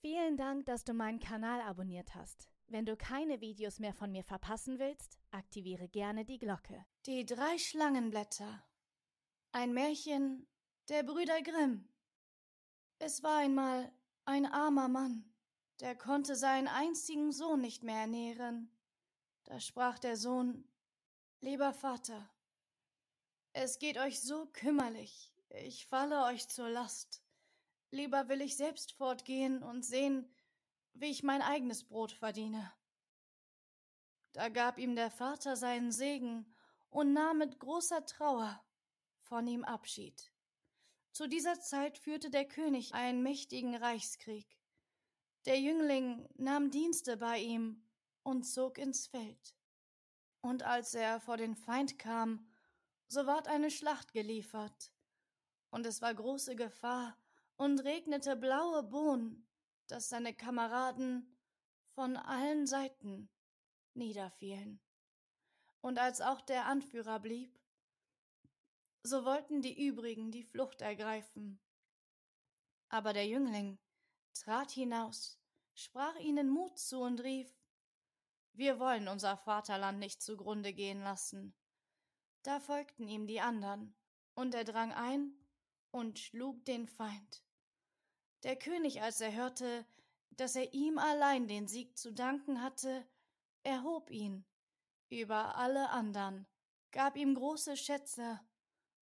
Vielen Dank, dass du meinen Kanal abonniert hast. Wenn du keine Videos mehr von mir verpassen willst, aktiviere gerne die Glocke. Die drei Schlangenblätter. Ein Märchen der Brüder Grimm. Es war einmal ein armer Mann, der konnte seinen einzigen Sohn nicht mehr ernähren. Da sprach der Sohn Lieber Vater, es geht euch so kümmerlich, ich falle euch zur Last. Lieber will ich selbst fortgehen und sehen, wie ich mein eigenes Brot verdiene. Da gab ihm der Vater seinen Segen und nahm mit großer Trauer von ihm Abschied. Zu dieser Zeit führte der König einen mächtigen Reichskrieg. Der Jüngling nahm Dienste bei ihm und zog ins Feld. Und als er vor den Feind kam, so ward eine Schlacht geliefert, und es war große Gefahr, und regnete blaue Bohnen, dass seine Kameraden von allen Seiten niederfielen. Und als auch der Anführer blieb, so wollten die übrigen die Flucht ergreifen. Aber der Jüngling trat hinaus, sprach ihnen Mut zu und rief Wir wollen unser Vaterland nicht zugrunde gehen lassen. Da folgten ihm die andern, und er drang ein und schlug den Feind. Der König, als er hörte, dass er ihm allein den Sieg zu danken hatte, erhob ihn über alle andern, gab ihm große Schätze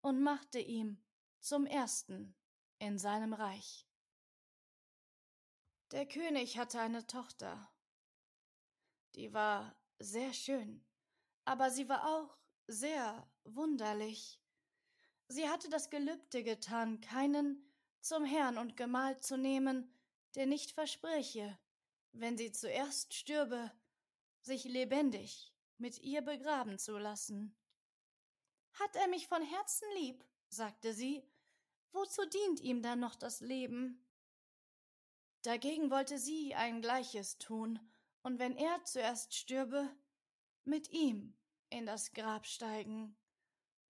und machte ihm zum Ersten in seinem Reich. Der König hatte eine Tochter, die war sehr schön, aber sie war auch sehr wunderlich. Sie hatte das Gelübde getan, keinen zum Herrn und Gemahl zu nehmen, der nicht verspräche, wenn sie zuerst stürbe, sich lebendig mit ihr begraben zu lassen. Hat er mich von Herzen lieb, sagte sie, wozu dient ihm dann noch das Leben? Dagegen wollte sie ein Gleiches tun, und wenn er zuerst stürbe, mit ihm in das Grab steigen.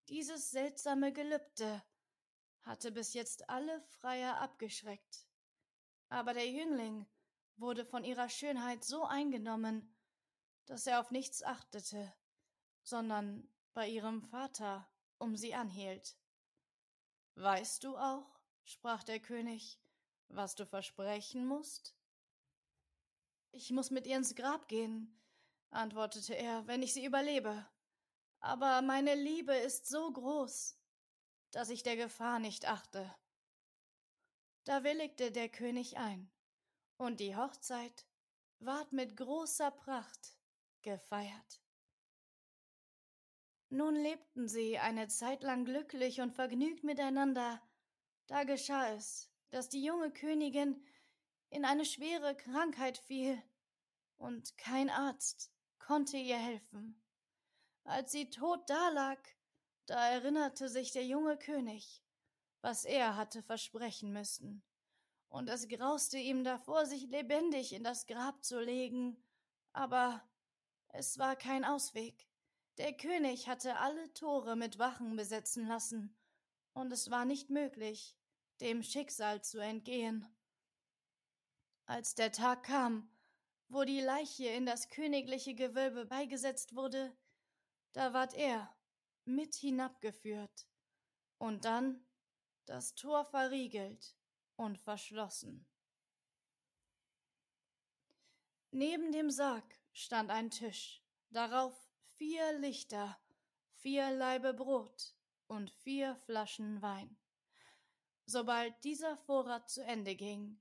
Dieses seltsame Gelübde hatte bis jetzt alle Freier abgeschreckt. Aber der Jüngling wurde von ihrer Schönheit so eingenommen, dass er auf nichts achtete, sondern bei ihrem Vater um sie anhielt. Weißt du auch, sprach der König, was du versprechen musst? Ich muss mit ihr ins Grab gehen, antwortete er, wenn ich sie überlebe. Aber meine Liebe ist so groß, dass ich der Gefahr nicht achte. Da willigte der König ein, und die Hochzeit ward mit großer Pracht gefeiert. Nun lebten sie eine Zeit lang glücklich und vergnügt miteinander, da geschah es, dass die junge Königin in eine schwere Krankheit fiel, und kein Arzt konnte ihr helfen. Als sie tot dalag, da erinnerte sich der junge König, was er hatte versprechen müssen, und es grauste ihm davor, sich lebendig in das Grab zu legen, aber es war kein Ausweg. Der König hatte alle Tore mit Wachen besetzen lassen, und es war nicht möglich, dem Schicksal zu entgehen. Als der Tag kam, wo die Leiche in das königliche Gewölbe beigesetzt wurde, da ward er mit hinabgeführt und dann das Tor verriegelt und verschlossen. Neben dem Sarg stand ein Tisch, darauf vier Lichter, vier Laibe Brot und vier Flaschen Wein. Sobald dieser Vorrat zu Ende ging,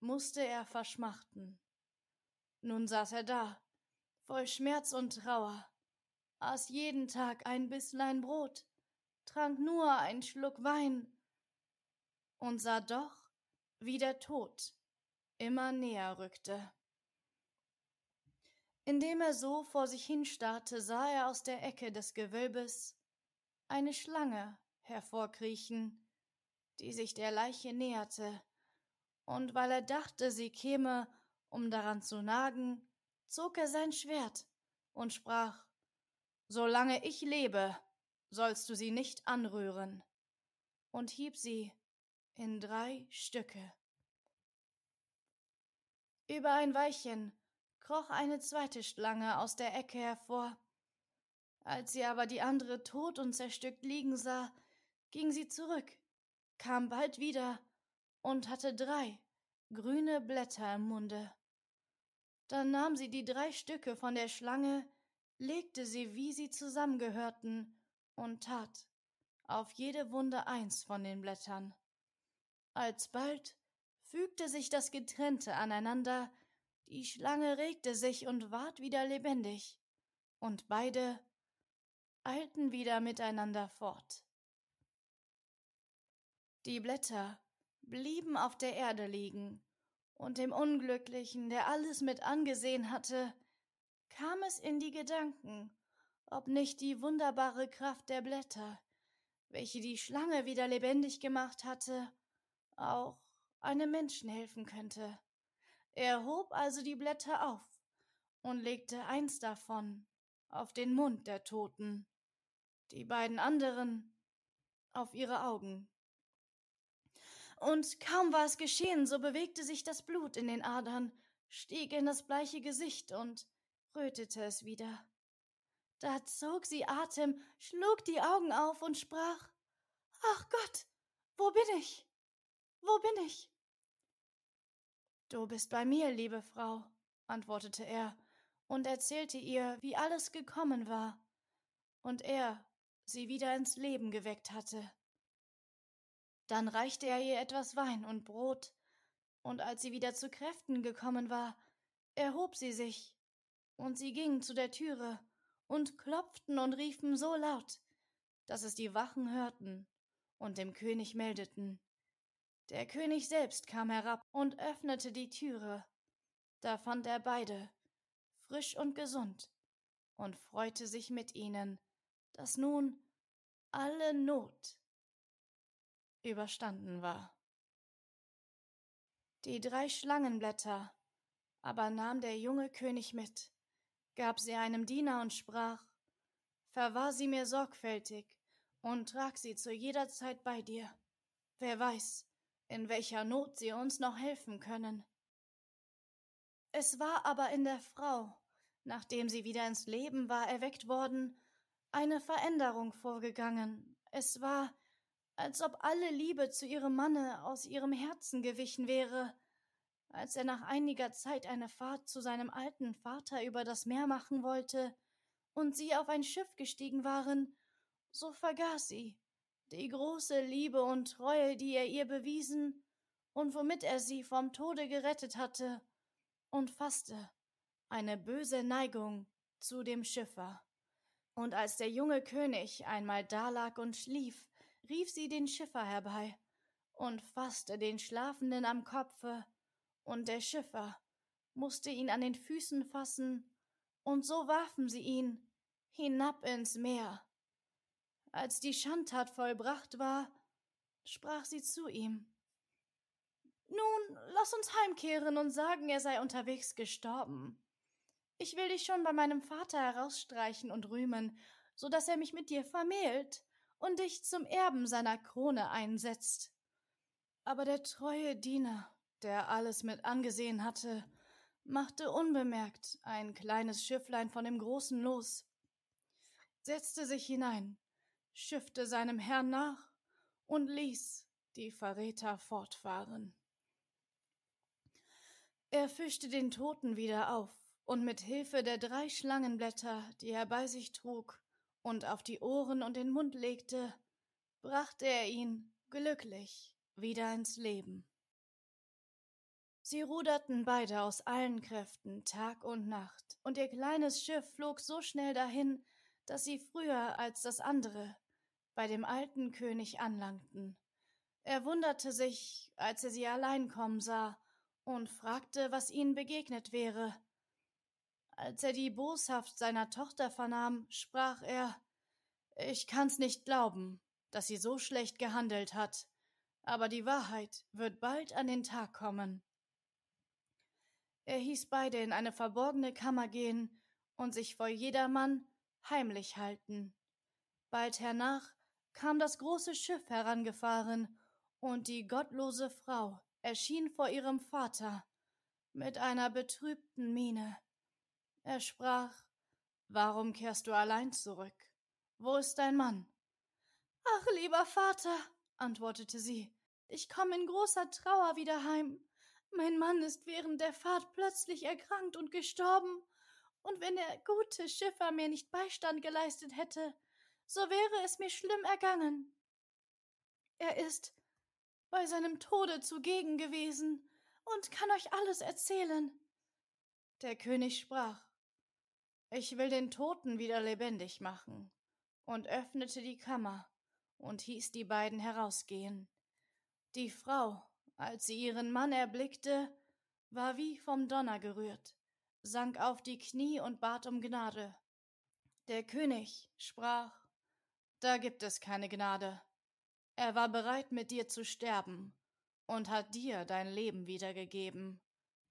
musste er verschmachten. Nun saß er da, voll Schmerz und Trauer, aß jeden Tag ein Bisslein Brot, trank nur einen Schluck Wein und sah doch, wie der Tod immer näher rückte. Indem er so vor sich hinstarrte, sah er aus der Ecke des Gewölbes eine Schlange hervorkriechen, die sich der Leiche näherte, und weil er dachte, sie käme, um daran zu nagen, zog er sein Schwert und sprach Solange ich lebe, sollst du sie nicht anrühren, und hieb sie in drei Stücke. Über ein Weilchen kroch eine zweite Schlange aus der Ecke hervor. Als sie aber die andere tot und zerstückt liegen sah, ging sie zurück, kam bald wieder und hatte drei grüne Blätter im Munde. Dann nahm sie die drei Stücke von der Schlange, legte sie, wie sie zusammengehörten, und tat auf jede Wunde eins von den Blättern. Alsbald fügte sich das Getrennte aneinander, die Schlange regte sich und ward wieder lebendig, und beide eilten wieder miteinander fort. Die Blätter blieben auf der Erde liegen, und dem Unglücklichen, der alles mit angesehen hatte, kam es in die Gedanken, ob nicht die wunderbare Kraft der Blätter, welche die Schlange wieder lebendig gemacht hatte, auch einem Menschen helfen könnte. Er hob also die Blätter auf und legte eins davon auf den Mund der Toten, die beiden anderen auf ihre Augen. Und kaum war es geschehen, so bewegte sich das Blut in den Adern, stieg in das bleiche Gesicht und rötete es wieder. Da zog sie Atem, schlug die Augen auf und sprach Ach Gott, wo bin ich? Wo bin ich? Du bist bei mir, liebe Frau, antwortete er und erzählte ihr, wie alles gekommen war und er sie wieder ins Leben geweckt hatte. Dann reichte er ihr etwas Wein und Brot, und als sie wieder zu Kräften gekommen war, erhob sie sich, und sie gingen zu der Türe und klopften und riefen so laut, dass es die Wachen hörten und dem König meldeten. Der König selbst kam herab und öffnete die Türe. Da fand er beide, frisch und gesund, und freute sich mit ihnen, dass nun alle Not überstanden war. Die drei Schlangenblätter aber nahm der junge König mit, gab sie einem Diener und sprach Verwahr sie mir sorgfältig und trag sie zu jeder Zeit bei dir. Wer weiß, in welcher Not sie uns noch helfen können. Es war aber in der Frau, nachdem sie wieder ins Leben war erweckt worden, eine Veränderung vorgegangen. Es war, als ob alle Liebe zu ihrem Manne aus ihrem Herzen gewichen wäre, als er nach einiger Zeit eine Fahrt zu seinem alten Vater über das Meer machen wollte und sie auf ein Schiff gestiegen waren, so vergaß sie die große Liebe und Treue, die er ihr bewiesen und womit er sie vom Tode gerettet hatte, und fasste eine böse Neigung zu dem Schiffer. Und als der junge König einmal dalag und schlief, rief sie den Schiffer herbei und fasste den Schlafenden am Kopfe und der Schiffer musste ihn an den Füßen fassen, und so warfen sie ihn hinab ins Meer. Als die Schandtat vollbracht war, sprach sie zu ihm Nun, lass uns heimkehren und sagen, er sei unterwegs gestorben. Ich will dich schon bei meinem Vater herausstreichen und rühmen, so dass er mich mit dir vermählt und dich zum Erben seiner Krone einsetzt. Aber der treue Diener der alles mit angesehen hatte, machte unbemerkt ein kleines Schifflein von dem großen los, setzte sich hinein, schiffte seinem Herrn nach und ließ die Verräter fortfahren. Er fischte den Toten wieder auf und mit Hilfe der drei Schlangenblätter, die er bei sich trug und auf die Ohren und den Mund legte, brachte er ihn glücklich wieder ins Leben. Sie ruderten beide aus allen Kräften Tag und Nacht, und ihr kleines Schiff flog so schnell dahin, dass sie früher als das andere bei dem alten König anlangten. Er wunderte sich, als er sie allein kommen sah, und fragte, was ihnen begegnet wäre. Als er die Boshaft seiner Tochter vernahm, sprach er Ich kann's nicht glauben, dass sie so schlecht gehandelt hat, aber die Wahrheit wird bald an den Tag kommen. Er hieß beide in eine verborgene Kammer gehen und sich vor jedermann heimlich halten. Bald hernach kam das große Schiff herangefahren, und die gottlose Frau erschien vor ihrem Vater. mit einer betrübten Miene. Er sprach Warum kehrst du allein zurück? Wo ist dein Mann? Ach, lieber Vater, antwortete sie, ich komme in großer Trauer wieder heim. Mein Mann ist während der Fahrt plötzlich erkrankt und gestorben, und wenn der gute Schiffer mir nicht Beistand geleistet hätte, so wäre es mir schlimm ergangen. Er ist bei seinem Tode zugegen gewesen und kann euch alles erzählen. Der König sprach Ich will den Toten wieder lebendig machen, und öffnete die Kammer und hieß die beiden herausgehen. Die Frau, als sie ihren Mann erblickte, war wie vom Donner gerührt, sank auf die Knie und bat um Gnade. Der König sprach Da gibt es keine Gnade. Er war bereit, mit dir zu sterben und hat dir dein Leben wiedergegeben.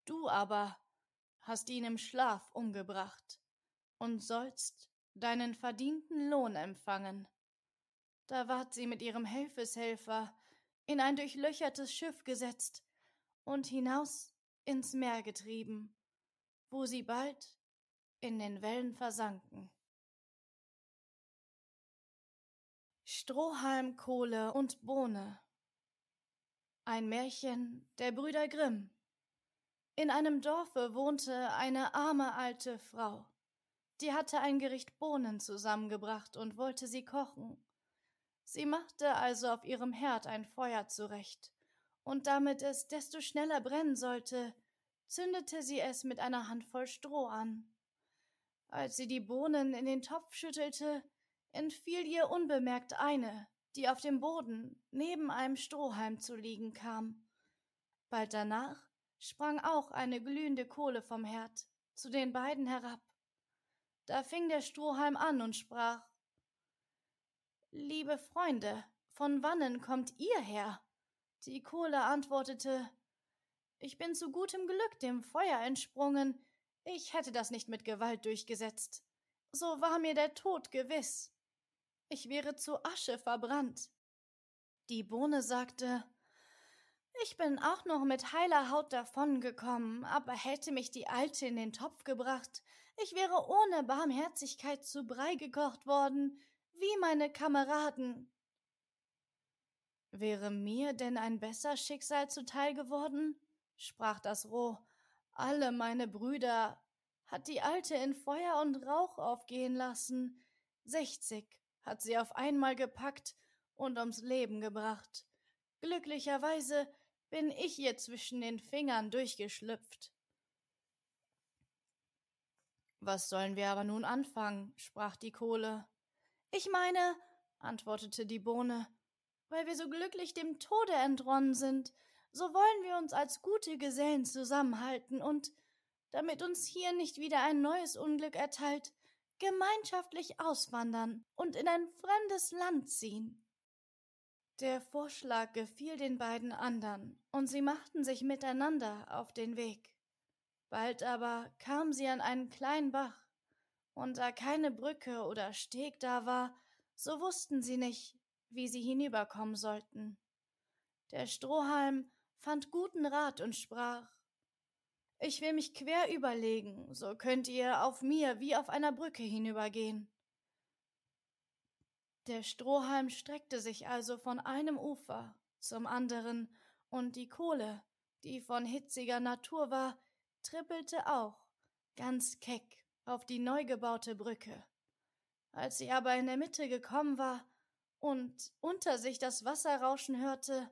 Du aber hast ihn im Schlaf umgebracht und sollst deinen verdienten Lohn empfangen. Da ward sie mit ihrem Helfeshelfer in ein durchlöchertes Schiff gesetzt und hinaus ins Meer getrieben, wo sie bald in den Wellen versanken. Strohhalm, Kohle und Bohne. Ein Märchen der Brüder Grimm. In einem Dorfe wohnte eine arme alte Frau. Die hatte ein Gericht Bohnen zusammengebracht und wollte sie kochen. Sie machte also auf ihrem Herd ein Feuer zurecht, und damit es desto schneller brennen sollte, zündete sie es mit einer Handvoll Stroh an. Als sie die Bohnen in den Topf schüttelte, entfiel ihr unbemerkt eine, die auf dem Boden neben einem Strohhalm zu liegen kam. Bald danach sprang auch eine glühende Kohle vom Herd zu den beiden herab. Da fing der Strohhalm an und sprach Liebe Freunde, von wannen kommt ihr her? Die Kohle antwortete Ich bin zu gutem Glück dem Feuer entsprungen, ich hätte das nicht mit Gewalt durchgesetzt. So war mir der Tod gewiss. Ich wäre zu Asche verbrannt. Die Bohne sagte Ich bin auch noch mit heiler Haut davongekommen, aber hätte mich die Alte in den Topf gebracht, ich wäre ohne Barmherzigkeit zu Brei gekocht worden, wie meine Kameraden. Wäre mir denn ein besser Schicksal zuteil geworden? sprach das Roh. Alle meine Brüder hat die Alte in Feuer und Rauch aufgehen lassen. Sechzig hat sie auf einmal gepackt und ums Leben gebracht. Glücklicherweise bin ich ihr zwischen den Fingern durchgeschlüpft. Was sollen wir aber nun anfangen? sprach die Kohle. Ich meine, antwortete die Bohne, weil wir so glücklich dem Tode entronnen sind, so wollen wir uns als gute Gesellen zusammenhalten und, damit uns hier nicht wieder ein neues Unglück erteilt, gemeinschaftlich auswandern und in ein fremdes Land ziehen. Der Vorschlag gefiel den beiden andern, und sie machten sich miteinander auf den Weg. Bald aber kamen sie an einen kleinen Bach, und da keine Brücke oder Steg da war, so wussten sie nicht, wie sie hinüberkommen sollten. Der Strohhalm fand guten Rat und sprach Ich will mich quer überlegen, so könnt ihr auf mir wie auf einer Brücke hinübergehen. Der Strohhalm streckte sich also von einem Ufer zum anderen, und die Kohle, die von hitziger Natur war, trippelte auch, ganz keck auf die neu gebaute Brücke. Als sie aber in der Mitte gekommen war und unter sich das Wasser rauschen hörte,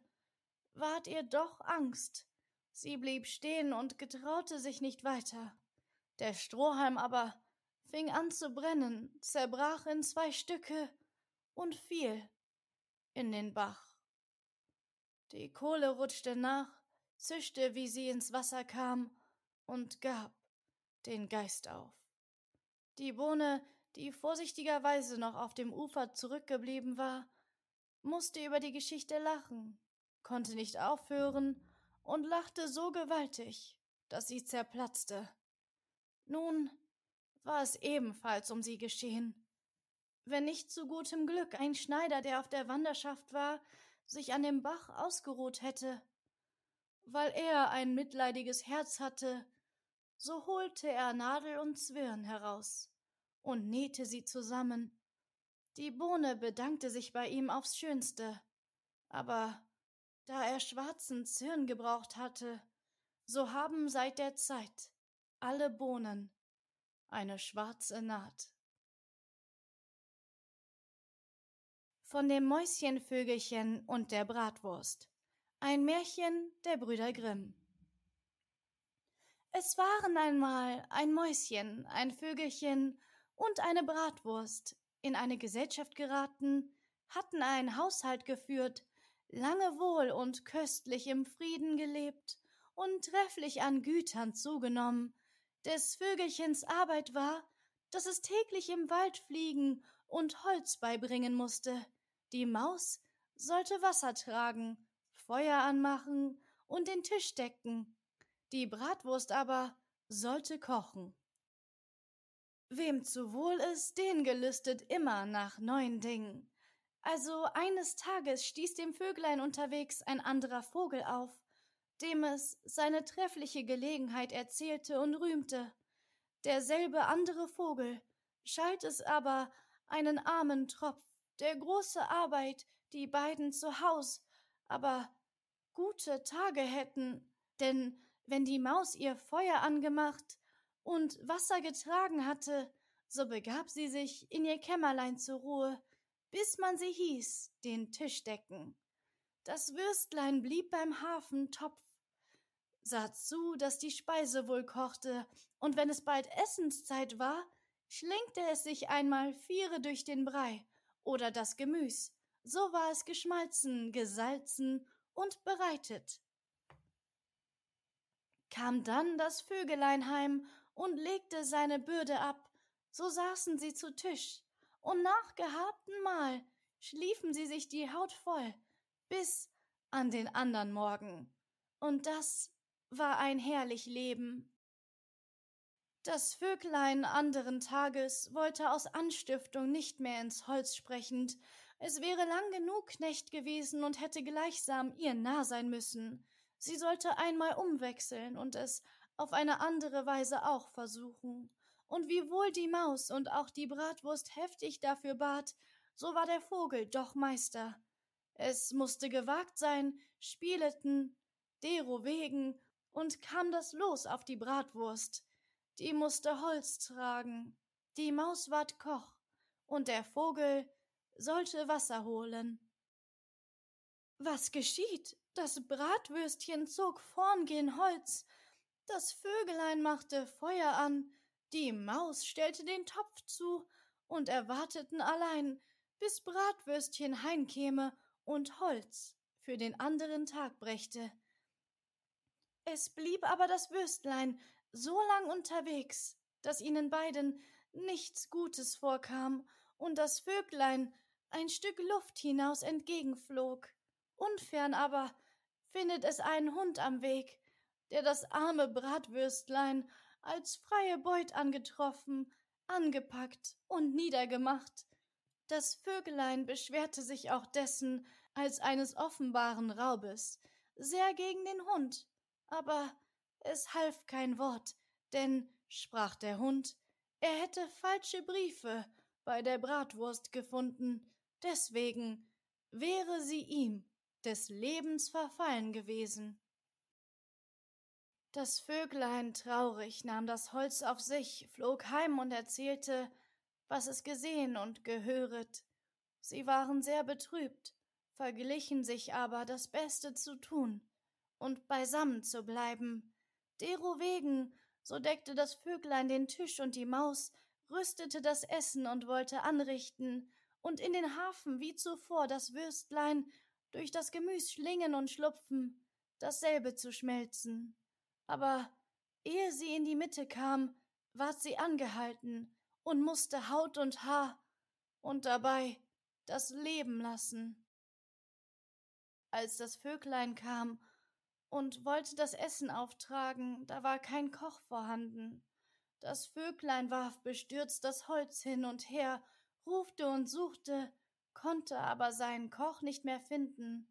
ward ihr doch Angst. Sie blieb stehen und getraute sich nicht weiter. Der Strohhalm aber fing an zu brennen, zerbrach in zwei Stücke und fiel in den Bach. Die Kohle rutschte nach, zischte, wie sie ins Wasser kam, und gab den Geist auf. Die Bohne, die vorsichtigerweise noch auf dem Ufer zurückgeblieben war, musste über die Geschichte lachen, konnte nicht aufhören und lachte so gewaltig, dass sie zerplatzte. Nun war es ebenfalls um sie geschehen. Wenn nicht zu gutem Glück ein Schneider, der auf der Wanderschaft war, sich an dem Bach ausgeruht hätte. weil er ein mitleidiges Herz hatte, so holte er Nadel und Zwirn heraus und nähte sie zusammen. Die Bohne bedankte sich bei ihm aufs Schönste, aber da er schwarzen Zwirn gebraucht hatte, so haben seit der Zeit alle Bohnen eine schwarze Naht. Von dem Mäuschenvögelchen und der Bratwurst. Ein Märchen der Brüder Grimm. Es waren einmal ein Mäuschen, ein Vögelchen und eine Bratwurst in eine Gesellschaft geraten, hatten einen Haushalt geführt, lange wohl und köstlich im Frieden gelebt und trefflich an Gütern zugenommen, des Vögelchens Arbeit war, dass es täglich im Wald fliegen und Holz beibringen musste. Die Maus sollte Wasser tragen, Feuer anmachen und den Tisch decken. Die Bratwurst aber sollte kochen. Wem zu wohl ist, den gelüstet immer nach neuen Dingen. Also eines Tages stieß dem Vöglein unterwegs ein anderer Vogel auf, dem es seine treffliche Gelegenheit erzählte und rühmte. Derselbe andere Vogel schalt es aber einen armen Tropf, der große Arbeit die beiden zu Haus, aber gute Tage hätten, denn wenn die Maus ihr Feuer angemacht und Wasser getragen hatte, so begab sie sich in ihr Kämmerlein zur Ruhe, bis man sie hieß, den Tisch decken. Das Würstlein blieb beim Hafentopf, sah zu, dass die Speise wohl kochte, und wenn es bald Essenszeit war, schlenkte es sich einmal Viere durch den Brei oder das Gemüs, so war es geschmalzen, gesalzen und bereitet. Kam dann das Vögelein heim und legte seine Bürde ab, so saßen sie zu Tisch, und nach gehabten Mahl schliefen sie sich die Haut voll, bis an den andern Morgen. Und das war ein herrlich Leben. Das Vöglein anderen Tages wollte aus Anstiftung nicht mehr ins Holz sprechend, es wäre lang genug Knecht gewesen und hätte gleichsam ihr nah sein müssen. Sie sollte einmal umwechseln und es auf eine andere Weise auch versuchen. Und wiewohl die Maus und auch die Bratwurst heftig dafür bat, so war der Vogel doch Meister. Es musste gewagt sein, spieleten, dero wegen, und kam das Los auf die Bratwurst. Die musste Holz tragen, die Maus ward Koch, und der Vogel sollte Wasser holen. Was geschieht? Das Bratwürstchen zog vorn gen Holz, das Vögelein machte Feuer an, die Maus stellte den Topf zu und erwarteten allein, bis Bratwürstchen heimkäme und Holz für den anderen Tag brächte. Es blieb aber das Würstlein so lang unterwegs, dass ihnen beiden nichts Gutes vorkam, und das Vöglein ein Stück Luft hinaus entgegenflog. Unfern aber findet es einen Hund am Weg, der das arme Bratwürstlein als freie Beut angetroffen, angepackt und niedergemacht. Das Vögelein beschwerte sich auch dessen als eines offenbaren Raubes, sehr gegen den Hund, aber es half kein Wort, denn, sprach der Hund, er hätte falsche Briefe bei der Bratwurst gefunden, Deswegen wäre sie ihm des Lebens verfallen gewesen. Das Vöglein traurig nahm das Holz auf sich, flog heim und erzählte, was es gesehen und gehöret. Sie waren sehr betrübt, verglichen sich aber, das Beste zu tun und beisammen zu bleiben. Derowegen, so deckte das Vöglein den Tisch und die Maus, rüstete das Essen und wollte anrichten, und in den Hafen wie zuvor das Würstlein durch das Gemüs schlingen und schlupfen, dasselbe zu schmelzen. Aber ehe sie in die Mitte kam, ward sie angehalten und musste Haut und Haar und dabei das Leben lassen. Als das Vöglein kam und wollte das Essen auftragen, da war kein Koch vorhanden. Das Vöglein warf bestürzt das Holz hin und her rufte und suchte, konnte aber seinen Koch nicht mehr finden.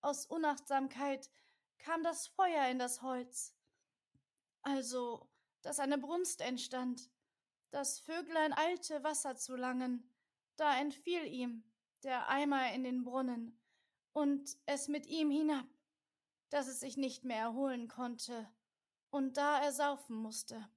Aus Unachtsamkeit kam das Feuer in das Holz. Also, dass eine Brunst entstand. Das Vöglein eilte, Wasser zu langen. Da entfiel ihm der Eimer in den Brunnen und es mit ihm hinab, dass es sich nicht mehr erholen konnte und da ersaufen musste.